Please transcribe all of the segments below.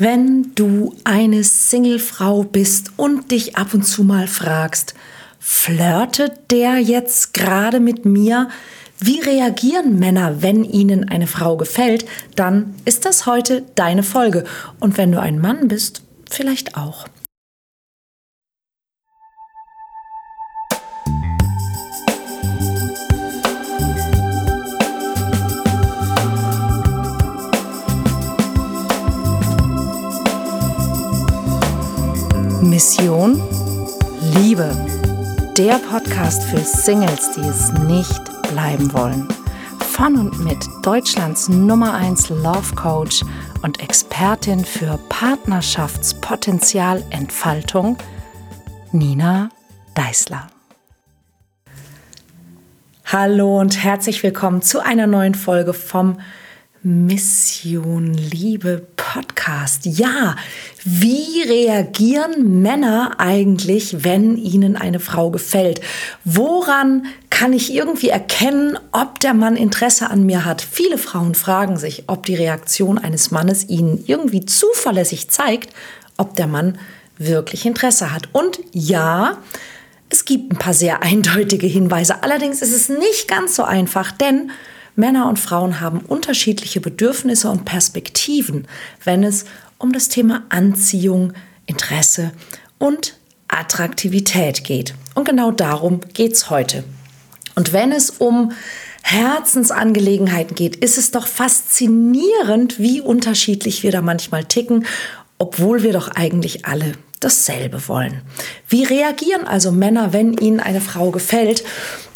Wenn du eine Singlefrau bist und dich ab und zu mal fragst, flirtet der jetzt gerade mit mir? Wie reagieren Männer, wenn ihnen eine Frau gefällt? Dann ist das heute deine Folge. Und wenn du ein Mann bist, vielleicht auch. Mission Liebe. Der Podcast für Singles, die es nicht bleiben wollen. Von und mit Deutschlands Nummer 1 Love Coach und Expertin für Partnerschaftspotenzialentfaltung, Nina Deißler. Hallo und herzlich willkommen zu einer neuen Folge vom Mission Liebe Podcast. Ja, wie reagieren Männer eigentlich, wenn ihnen eine Frau gefällt? Woran kann ich irgendwie erkennen, ob der Mann Interesse an mir hat? Viele Frauen fragen sich, ob die Reaktion eines Mannes ihnen irgendwie zuverlässig zeigt, ob der Mann wirklich Interesse hat. Und ja, es gibt ein paar sehr eindeutige Hinweise. Allerdings ist es nicht ganz so einfach, denn Männer und Frauen haben unterschiedliche Bedürfnisse und Perspektiven, wenn es um das Thema Anziehung, Interesse und Attraktivität geht. Und genau darum geht es heute. Und wenn es um Herzensangelegenheiten geht, ist es doch faszinierend, wie unterschiedlich wir da manchmal ticken, obwohl wir doch eigentlich alle dasselbe wollen. Wie reagieren also Männer, wenn ihnen eine Frau gefällt?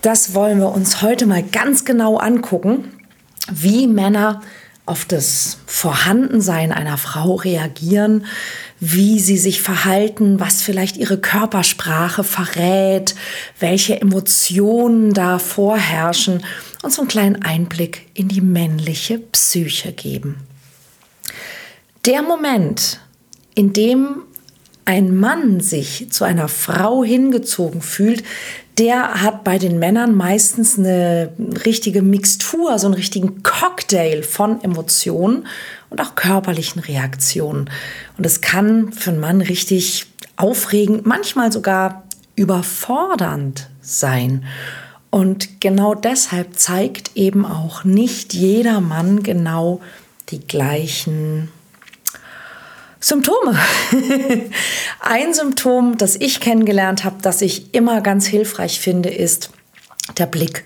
Das wollen wir uns heute mal ganz genau angucken, wie Männer auf das Vorhandensein einer Frau reagieren, wie sie sich verhalten, was vielleicht ihre Körpersprache verrät, welche Emotionen da vorherrschen und so einen kleinen Einblick in die männliche Psyche geben. Der Moment, in dem ein Mann sich zu einer Frau hingezogen fühlt, der hat bei den Männern meistens eine richtige Mixtur, so einen richtigen Cocktail von Emotionen und auch körperlichen Reaktionen. Und es kann für einen Mann richtig aufregend, manchmal sogar überfordernd sein. Und genau deshalb zeigt eben auch nicht jeder Mann genau die gleichen Symptome. Ein Symptom, das ich kennengelernt habe, das ich immer ganz hilfreich finde, ist der Blick.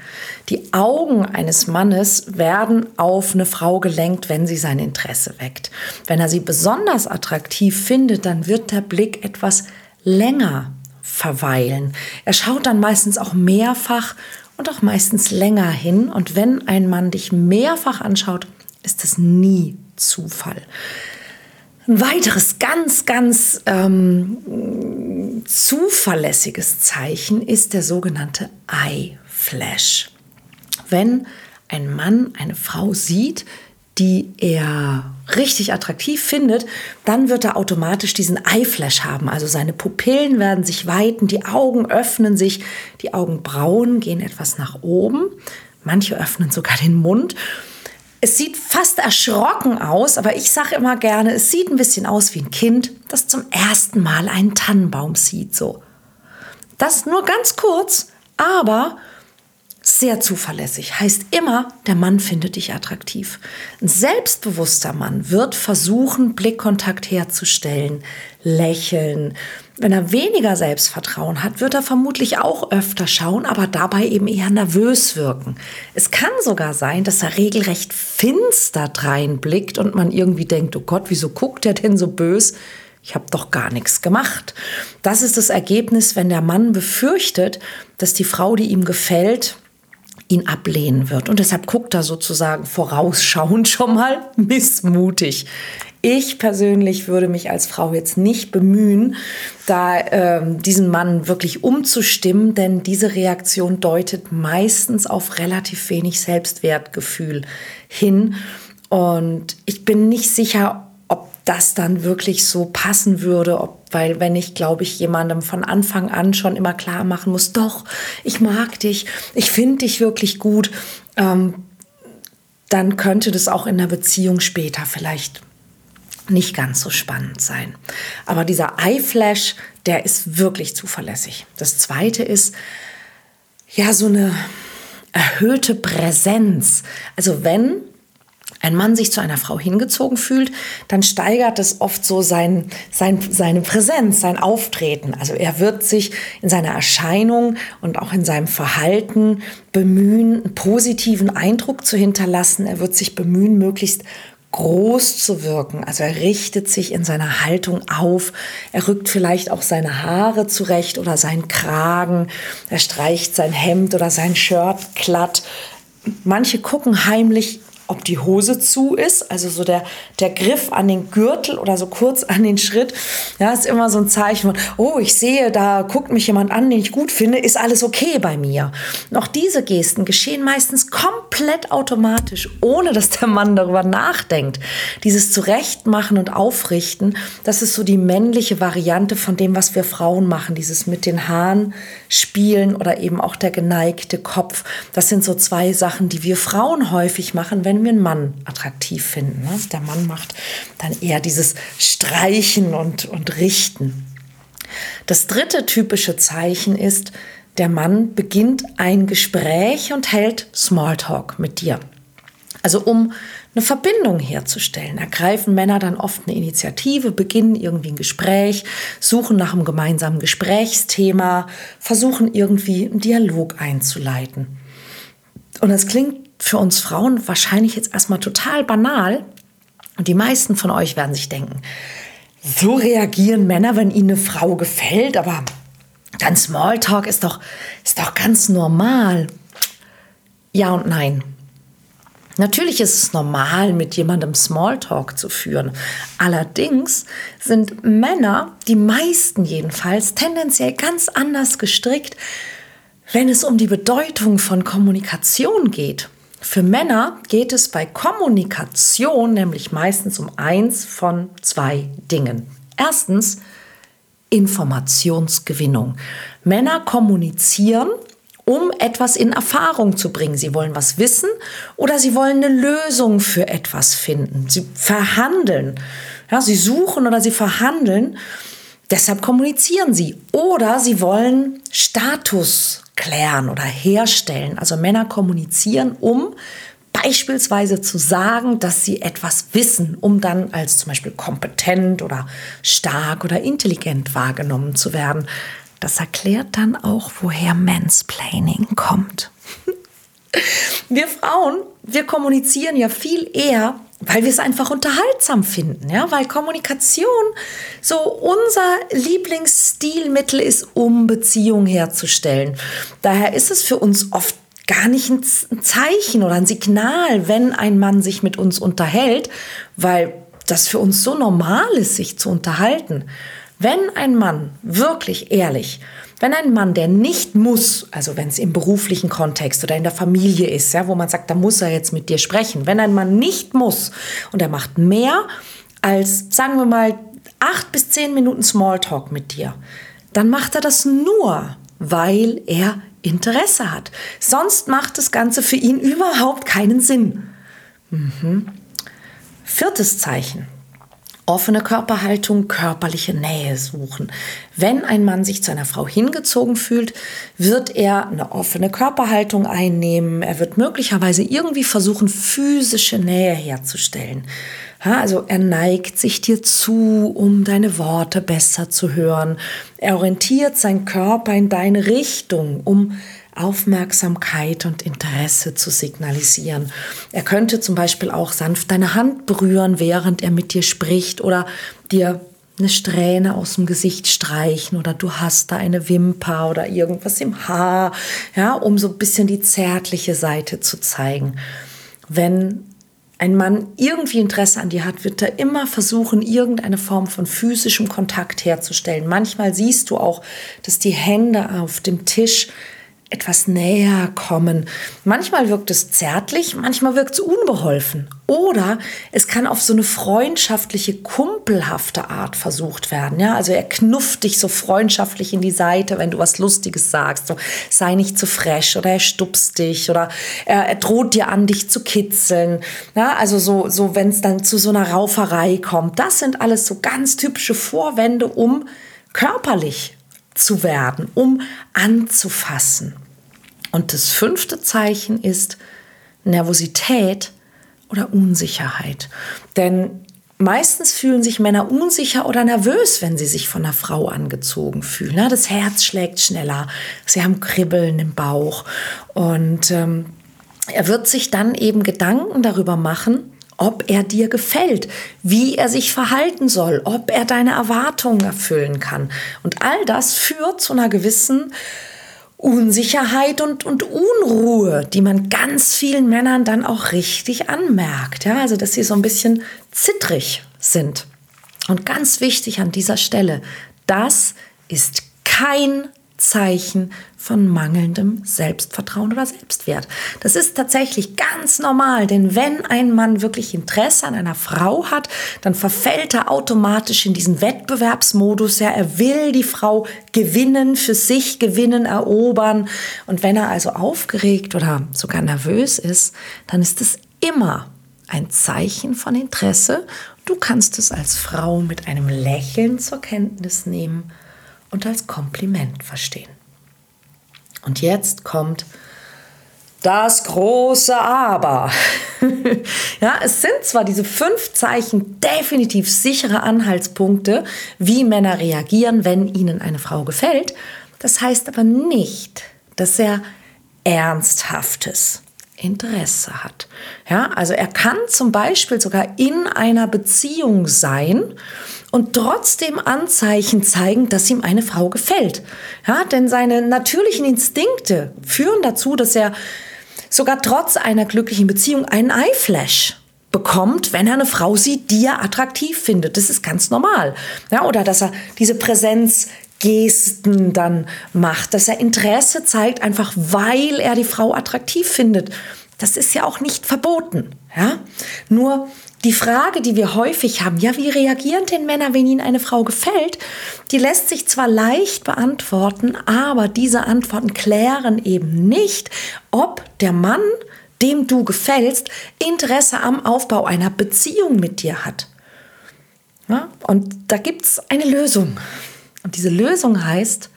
Die Augen eines Mannes werden auf eine Frau gelenkt, wenn sie sein Interesse weckt. Wenn er sie besonders attraktiv findet, dann wird der Blick etwas länger verweilen. Er schaut dann meistens auch mehrfach und auch meistens länger hin. Und wenn ein Mann dich mehrfach anschaut, ist es nie Zufall. Ein weiteres ganz, ganz ähm, zuverlässiges Zeichen ist der sogenannte Eye Flash. Wenn ein Mann eine Frau sieht, die er richtig attraktiv findet, dann wird er automatisch diesen Eyeflash haben. Also seine Pupillen werden sich weiten, die Augen öffnen sich, die Augenbrauen gehen etwas nach oben, manche öffnen sogar den Mund es sieht fast erschrocken aus, aber ich sage immer gerne, es sieht ein bisschen aus wie ein Kind, das zum ersten Mal einen Tannenbaum sieht. So. Das nur ganz kurz, aber sehr zuverlässig. Heißt immer, der Mann findet dich attraktiv. Ein selbstbewusster Mann wird versuchen, Blickkontakt herzustellen, lächeln. Wenn er weniger Selbstvertrauen hat, wird er vermutlich auch öfter schauen, aber dabei eben eher nervös wirken. Es kann sogar sein, dass er regelrecht finster dreinblickt und man irgendwie denkt, oh Gott, wieso guckt er denn so bös? Ich habe doch gar nichts gemacht. Das ist das Ergebnis, wenn der Mann befürchtet, dass die Frau, die ihm gefällt, ihn ablehnen wird. Und deshalb guckt er sozusagen vorausschauend schon mal missmutig. Ich persönlich würde mich als Frau jetzt nicht bemühen, da ähm, diesen Mann wirklich umzustimmen, denn diese Reaktion deutet meistens auf relativ wenig Selbstwertgefühl hin. Und ich bin nicht sicher, das dann wirklich so passen würde, ob, weil wenn ich, glaube ich, jemandem von Anfang an schon immer klar machen muss, doch, ich mag dich, ich finde dich wirklich gut, ähm, dann könnte das auch in der Beziehung später vielleicht nicht ganz so spannend sein. Aber dieser Eye-Flash, der ist wirklich zuverlässig. Das zweite ist, ja, so eine erhöhte Präsenz. Also wenn ein Mann sich zu einer Frau hingezogen fühlt, dann steigert es oft so sein, sein, seine Präsenz, sein Auftreten. Also er wird sich in seiner Erscheinung und auch in seinem Verhalten bemühen, einen positiven Eindruck zu hinterlassen. Er wird sich bemühen, möglichst groß zu wirken. Also er richtet sich in seiner Haltung auf. Er rückt vielleicht auch seine Haare zurecht oder seinen Kragen. Er streicht sein Hemd oder sein Shirt glatt. Manche gucken heimlich ob die Hose zu ist, also so der, der Griff an den Gürtel oder so kurz an den Schritt, ja, ist immer so ein Zeichen von, oh, ich sehe, da guckt mich jemand an, den ich gut finde, ist alles okay bei mir. Auch diese Gesten geschehen meistens komplett automatisch, ohne dass der Mann darüber nachdenkt. Dieses Zurechtmachen und Aufrichten, das ist so die männliche Variante von dem, was wir Frauen machen, dieses mit den Haaren spielen oder eben auch der geneigte Kopf. Das sind so zwei Sachen, die wir Frauen häufig machen, wenn wir einen Mann attraktiv finden. Ne? Der Mann macht dann eher dieses Streichen und, und Richten. Das dritte typische Zeichen ist, der Mann beginnt ein Gespräch und hält Smalltalk mit dir. Also um eine Verbindung herzustellen, ergreifen Männer dann oft eine Initiative, beginnen irgendwie ein Gespräch, suchen nach einem gemeinsamen Gesprächsthema, versuchen irgendwie einen Dialog einzuleiten. Und das klingt für uns Frauen wahrscheinlich jetzt erstmal total banal. Und die meisten von euch werden sich denken, so reagieren Männer, wenn ihnen eine Frau gefällt, aber dann Smalltalk ist doch, ist doch ganz normal. Ja und nein. Natürlich ist es normal, mit jemandem Smalltalk zu führen. Allerdings sind Männer, die meisten jedenfalls, tendenziell ganz anders gestrickt, wenn es um die Bedeutung von Kommunikation geht. Für Männer geht es bei Kommunikation nämlich meistens um eins von zwei Dingen. Erstens Informationsgewinnung. Männer kommunizieren um etwas in Erfahrung zu bringen. Sie wollen was wissen oder sie wollen eine Lösung für etwas finden. Sie verhandeln. Ja, sie suchen oder sie verhandeln. Deshalb kommunizieren sie. Oder sie wollen Status klären oder herstellen. Also Männer kommunizieren, um beispielsweise zu sagen, dass sie etwas wissen, um dann als zum Beispiel kompetent oder stark oder intelligent wahrgenommen zu werden. Das erklärt dann auch, woher Mansplaining kommt. Wir Frauen, wir kommunizieren ja viel eher, weil wir es einfach unterhaltsam finden, ja, weil Kommunikation so unser Lieblingsstilmittel ist, um Beziehungen herzustellen. Daher ist es für uns oft gar nicht ein Zeichen oder ein Signal, wenn ein Mann sich mit uns unterhält, weil das für uns so normal ist, sich zu unterhalten. Wenn ein Mann wirklich ehrlich, wenn ein Mann, der nicht muss, also wenn es im beruflichen Kontext oder in der Familie ist, ja, wo man sagt, da muss er jetzt mit dir sprechen, wenn ein Mann nicht muss und er macht mehr als, sagen wir mal, acht bis zehn Minuten Smalltalk mit dir, dann macht er das nur, weil er Interesse hat. Sonst macht das Ganze für ihn überhaupt keinen Sinn. Mhm. Viertes Zeichen offene Körperhaltung, körperliche Nähe suchen. Wenn ein Mann sich zu einer Frau hingezogen fühlt, wird er eine offene Körperhaltung einnehmen. Er wird möglicherweise irgendwie versuchen, physische Nähe herzustellen. Also er neigt sich dir zu, um deine Worte besser zu hören. Er orientiert seinen Körper in deine Richtung, um Aufmerksamkeit und Interesse zu signalisieren. Er könnte zum Beispiel auch sanft deine Hand berühren, während er mit dir spricht oder dir eine Strähne aus dem Gesicht streichen oder du hast da eine Wimper oder irgendwas im Haar, ja, um so ein bisschen die zärtliche Seite zu zeigen. Wenn ein Mann irgendwie Interesse an dir hat, wird er immer versuchen, irgendeine Form von physischem Kontakt herzustellen. Manchmal siehst du auch, dass die Hände auf dem Tisch etwas näher kommen. Manchmal wirkt es zärtlich, manchmal wirkt es unbeholfen. Oder es kann auf so eine freundschaftliche, kumpelhafte Art versucht werden. Ja, also er knufft dich so freundschaftlich in die Seite, wenn du was Lustiges sagst. So, sei nicht zu fresh oder er stupst dich oder er, er droht dir an, dich zu kitzeln. Ja, also so, so wenn es dann zu so einer Rauferei kommt. Das sind alles so ganz typische Vorwände, um körperlich zu werden, um anzufassen. Und das fünfte Zeichen ist Nervosität oder Unsicherheit. Denn meistens fühlen sich Männer unsicher oder nervös, wenn sie sich von einer Frau angezogen fühlen. Das Herz schlägt schneller, sie haben Kribbeln im Bauch und ähm, er wird sich dann eben Gedanken darüber machen, ob er dir gefällt, wie er sich verhalten soll, ob er deine Erwartungen erfüllen kann. Und all das führt zu einer gewissen Unsicherheit und, und Unruhe, die man ganz vielen Männern dann auch richtig anmerkt. Ja, also, dass sie so ein bisschen zittrig sind. Und ganz wichtig an dieser Stelle, das ist kein Zeichen von mangelndem Selbstvertrauen oder Selbstwert. Das ist tatsächlich ganz normal, denn wenn ein Mann wirklich Interesse an einer Frau hat, dann verfällt er automatisch in diesen Wettbewerbsmodus. Ja, er will die Frau gewinnen, für sich gewinnen, erobern. Und wenn er also aufgeregt oder sogar nervös ist, dann ist es immer ein Zeichen von Interesse. Du kannst es als Frau mit einem Lächeln zur Kenntnis nehmen und als Kompliment verstehen. Und jetzt kommt das große Aber. ja, es sind zwar diese fünf Zeichen definitiv sichere Anhaltspunkte, wie Männer reagieren, wenn ihnen eine Frau gefällt. Das heißt aber nicht, dass er ernsthaftes Interesse hat. Ja, also er kann zum Beispiel sogar in einer Beziehung sein und trotzdem Anzeichen zeigen, dass ihm eine Frau gefällt. Ja, denn seine natürlichen Instinkte führen dazu, dass er sogar trotz einer glücklichen Beziehung einen Eyeflash bekommt, wenn er eine Frau sieht, die er attraktiv findet. Das ist ganz normal. Ja, oder dass er diese Präsenzgesten dann macht, dass er Interesse zeigt, einfach weil er die Frau attraktiv findet. Das ist ja auch nicht verboten. Ja? Nur die Frage, die wir häufig haben, ja, wie reagieren denn Männer, wenn ihnen eine Frau gefällt, die lässt sich zwar leicht beantworten, aber diese Antworten klären eben nicht, ob der Mann, dem du gefällst, Interesse am Aufbau einer Beziehung mit dir hat. Ja? Und da gibt es eine Lösung. Und diese Lösung heißt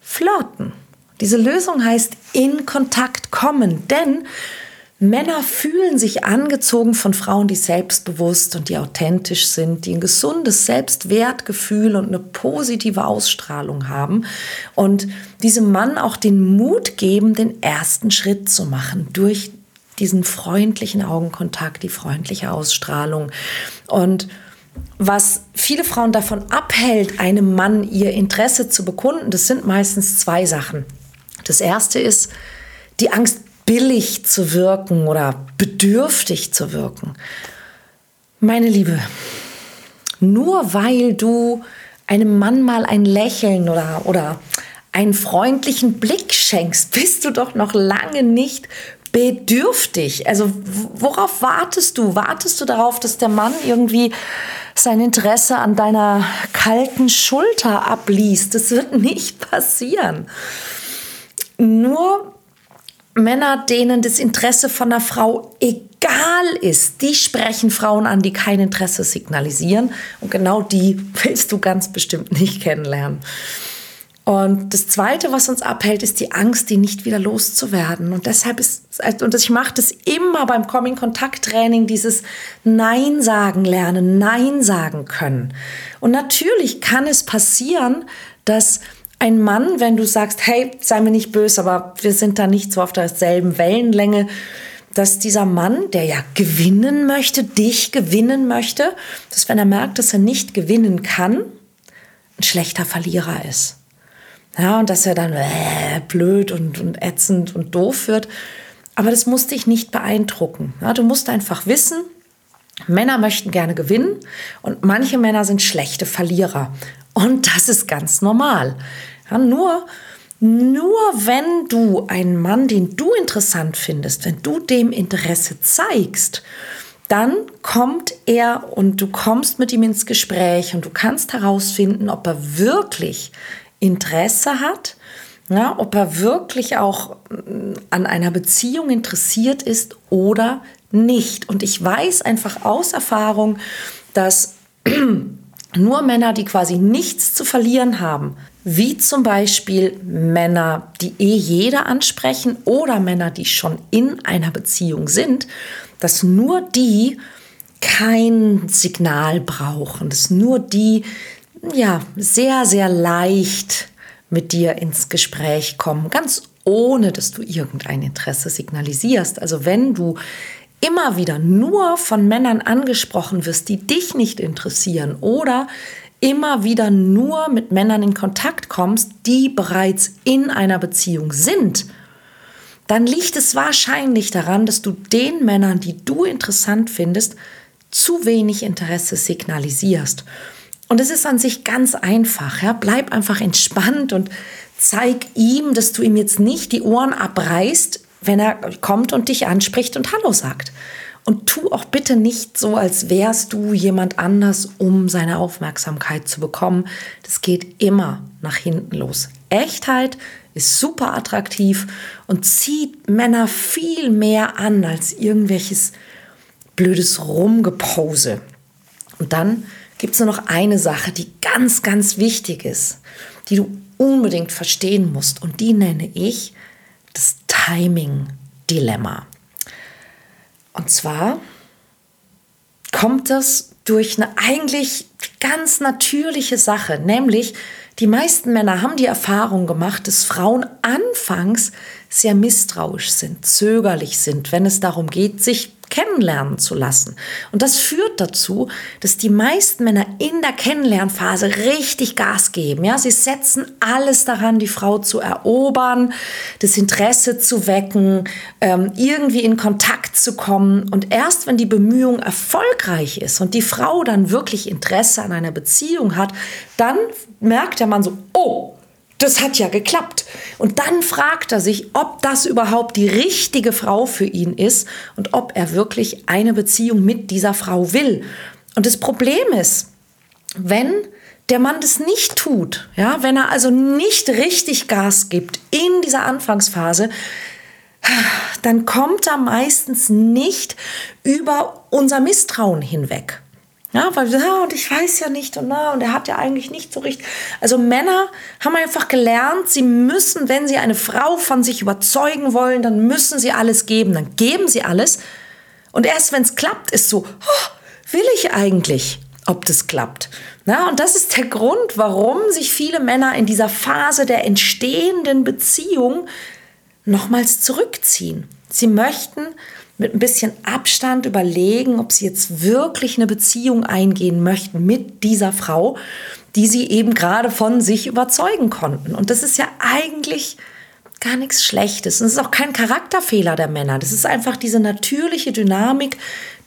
flirten. Diese Lösung heißt in Kontakt kommen, denn Männer fühlen sich angezogen von Frauen, die selbstbewusst und die authentisch sind, die ein gesundes Selbstwertgefühl und eine positive Ausstrahlung haben und diesem Mann auch den Mut geben, den ersten Schritt zu machen durch diesen freundlichen Augenkontakt, die freundliche Ausstrahlung. Und was viele Frauen davon abhält, einem Mann ihr Interesse zu bekunden, das sind meistens zwei Sachen. Das erste ist die Angst, billig zu wirken oder bedürftig zu wirken. Meine Liebe, nur weil du einem Mann mal ein Lächeln oder, oder einen freundlichen Blick schenkst, bist du doch noch lange nicht bedürftig. Also worauf wartest du? Wartest du darauf, dass der Mann irgendwie sein Interesse an deiner kalten Schulter abliest? Das wird nicht passieren. Nur Männer, denen das Interesse von einer Frau egal ist, die sprechen Frauen an, die kein Interesse signalisieren. Und genau die willst du ganz bestimmt nicht kennenlernen. Und das Zweite, was uns abhält, ist die Angst, die nicht wieder loszuwerden. Und deshalb ist, und ich mache das immer beim Coming-Kontakt-Training, dieses Nein sagen lernen, Nein sagen können. Und natürlich kann es passieren, dass ein Mann, wenn du sagst, hey, sei mir nicht böse, aber wir sind da nicht so auf derselben Wellenlänge, dass dieser Mann, der ja gewinnen möchte, dich gewinnen möchte, dass wenn er merkt, dass er nicht gewinnen kann, ein schlechter Verlierer ist. Ja, und dass er dann äh, blöd und, und ätzend und doof wird. Aber das muss dich nicht beeindrucken. Ja, du musst einfach wissen, Männer möchten gerne gewinnen und manche Männer sind schlechte Verlierer. Und das ist ganz normal. Ja, nur Nur wenn du einen Mann, den du interessant findest, wenn du dem Interesse zeigst, dann kommt er und du kommst mit ihm ins Gespräch und du kannst herausfinden, ob er wirklich Interesse hat, ja, ob er wirklich auch mm, an einer Beziehung interessiert ist oder nicht. Und ich weiß einfach aus Erfahrung, dass nur Männer, die quasi nichts zu verlieren haben, wie zum Beispiel Männer, die eh jeder ansprechen oder Männer, die schon in einer Beziehung sind, dass nur die kein Signal brauchen, dass nur die ja sehr sehr leicht mit dir ins Gespräch kommen, ganz ohne dass du irgendein Interesse signalisierst. Also wenn du immer wieder nur von Männern angesprochen wirst, die dich nicht interessieren oder immer wieder nur mit Männern in Kontakt kommst, die bereits in einer Beziehung sind, dann liegt es wahrscheinlich daran, dass du den Männern, die du interessant findest, zu wenig Interesse signalisierst. Und es ist an sich ganz einfach. Ja? Bleib einfach entspannt und zeig ihm, dass du ihm jetzt nicht die Ohren abreißt, wenn er kommt und dich anspricht und Hallo sagt. Und tu auch bitte nicht so, als wärst du jemand anders, um seine Aufmerksamkeit zu bekommen. Das geht immer nach hinten los. Echtheit ist super attraktiv und zieht Männer viel mehr an als irgendwelches blödes Rumgepose. Und dann gibt es nur noch eine Sache, die ganz, ganz wichtig ist, die du unbedingt verstehen musst. Und die nenne ich das Timing-Dilemma. Und zwar kommt das durch eine eigentlich ganz natürliche Sache, nämlich die meisten Männer haben die Erfahrung gemacht, dass Frauen anfangs sehr misstrauisch sind, zögerlich sind, wenn es darum geht, sich kennenlernen zu lassen. Und das führt dazu, dass die meisten Männer in der Kennenlernphase richtig Gas geben. Ja, sie setzen alles daran, die Frau zu erobern, das Interesse zu wecken, ähm, irgendwie in Kontakt zu kommen. Und erst wenn die Bemühung erfolgreich ist und die Frau dann wirklich Interesse an einer Beziehung hat, dann merkt der Mann so, oh, das hat ja geklappt. Und dann fragt er sich, ob das überhaupt die richtige Frau für ihn ist und ob er wirklich eine Beziehung mit dieser Frau will. Und das Problem ist, wenn der Mann das nicht tut, ja, wenn er also nicht richtig Gas gibt in dieser Anfangsphase, dann kommt er meistens nicht über unser Misstrauen hinweg. Ja, weil ja, und ich weiß ja nicht und na, und er hat ja eigentlich nicht so richtig. Also Männer haben einfach gelernt, sie müssen, wenn sie eine Frau von sich überzeugen wollen, dann müssen sie alles geben. Dann geben sie alles. Und erst wenn es klappt, ist so, oh, will ich eigentlich, ob das klappt. Na, und das ist der Grund, warum sich viele Männer in dieser Phase der entstehenden Beziehung nochmals zurückziehen. Sie möchten mit ein bisschen Abstand überlegen, ob sie jetzt wirklich eine Beziehung eingehen möchten mit dieser Frau, die sie eben gerade von sich überzeugen konnten. Und das ist ja eigentlich gar nichts Schlechtes. Und es ist auch kein Charakterfehler der Männer. Das ist einfach diese natürliche Dynamik,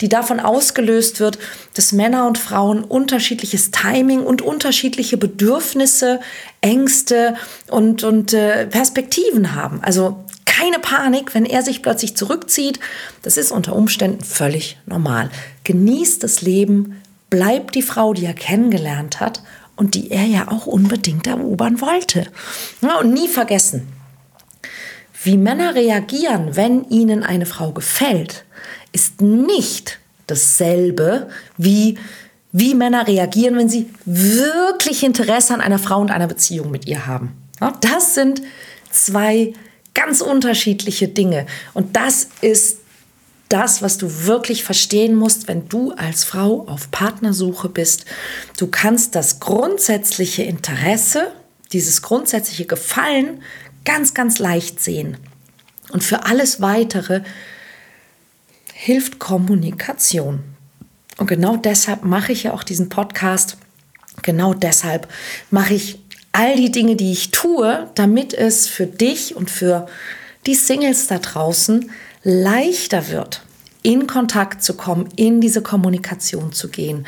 die davon ausgelöst wird, dass Männer und Frauen unterschiedliches Timing und unterschiedliche Bedürfnisse, Ängste und, und äh, Perspektiven haben. Also keine Panik, wenn er sich plötzlich zurückzieht. Das ist unter Umständen völlig normal. Genießt das Leben, bleibt die Frau, die er kennengelernt hat und die er ja auch unbedingt erobern wollte. Ja, und nie vergessen, wie Männer reagieren, wenn ihnen eine Frau gefällt, ist nicht dasselbe wie wie Männer reagieren, wenn sie wirklich Interesse an einer Frau und einer Beziehung mit ihr haben. Das sind zwei ganz unterschiedliche Dinge. Und das ist das, was du wirklich verstehen musst, wenn du als Frau auf Partnersuche bist. Du kannst das grundsätzliche Interesse, dieses grundsätzliche Gefallen ganz, ganz leicht sehen. Und für alles Weitere hilft Kommunikation. Und genau deshalb mache ich ja auch diesen Podcast. Genau deshalb mache ich all die Dinge, die ich tue, damit es für dich und für die Singles da draußen leichter wird, in Kontakt zu kommen, in diese Kommunikation zu gehen.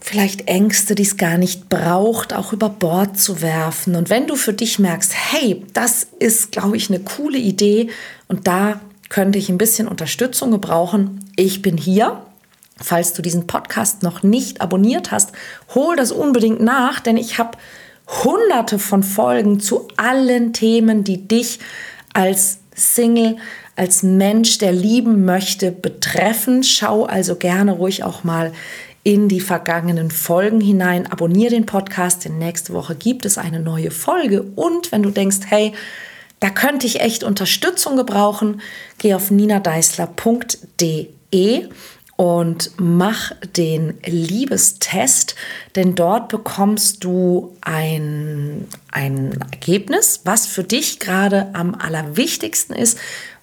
vielleicht Ängste, die es gar nicht braucht, auch über Bord zu werfen. Und wenn du für dich merkst, hey, das ist, glaube ich, eine coole Idee und da könnte ich ein bisschen Unterstützung gebrauchen, ich bin hier. Falls du diesen Podcast noch nicht abonniert hast, hol das unbedingt nach, denn ich habe hunderte von Folgen zu allen Themen, die dich als Single, als Mensch, der lieben möchte, betreffen. Schau also gerne ruhig auch mal in die vergangenen Folgen hinein. Abonniere den Podcast, denn nächste Woche gibt es eine neue Folge. Und wenn du denkst, hey, da könnte ich echt Unterstützung gebrauchen, geh auf ninadeisler.de und mach den Liebestest, denn dort bekommst du ein, ein Ergebnis, was für dich gerade am allerwichtigsten ist,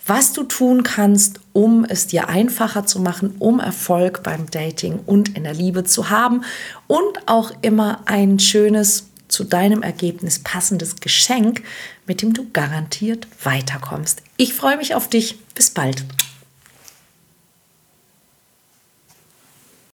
was du tun kannst, um es dir einfacher zu machen, um Erfolg beim Dating und in der Liebe zu haben und auch immer ein schönes zu deinem Ergebnis passendes Geschenk, mit dem du garantiert weiterkommst. Ich freue mich auf dich. Bis bald.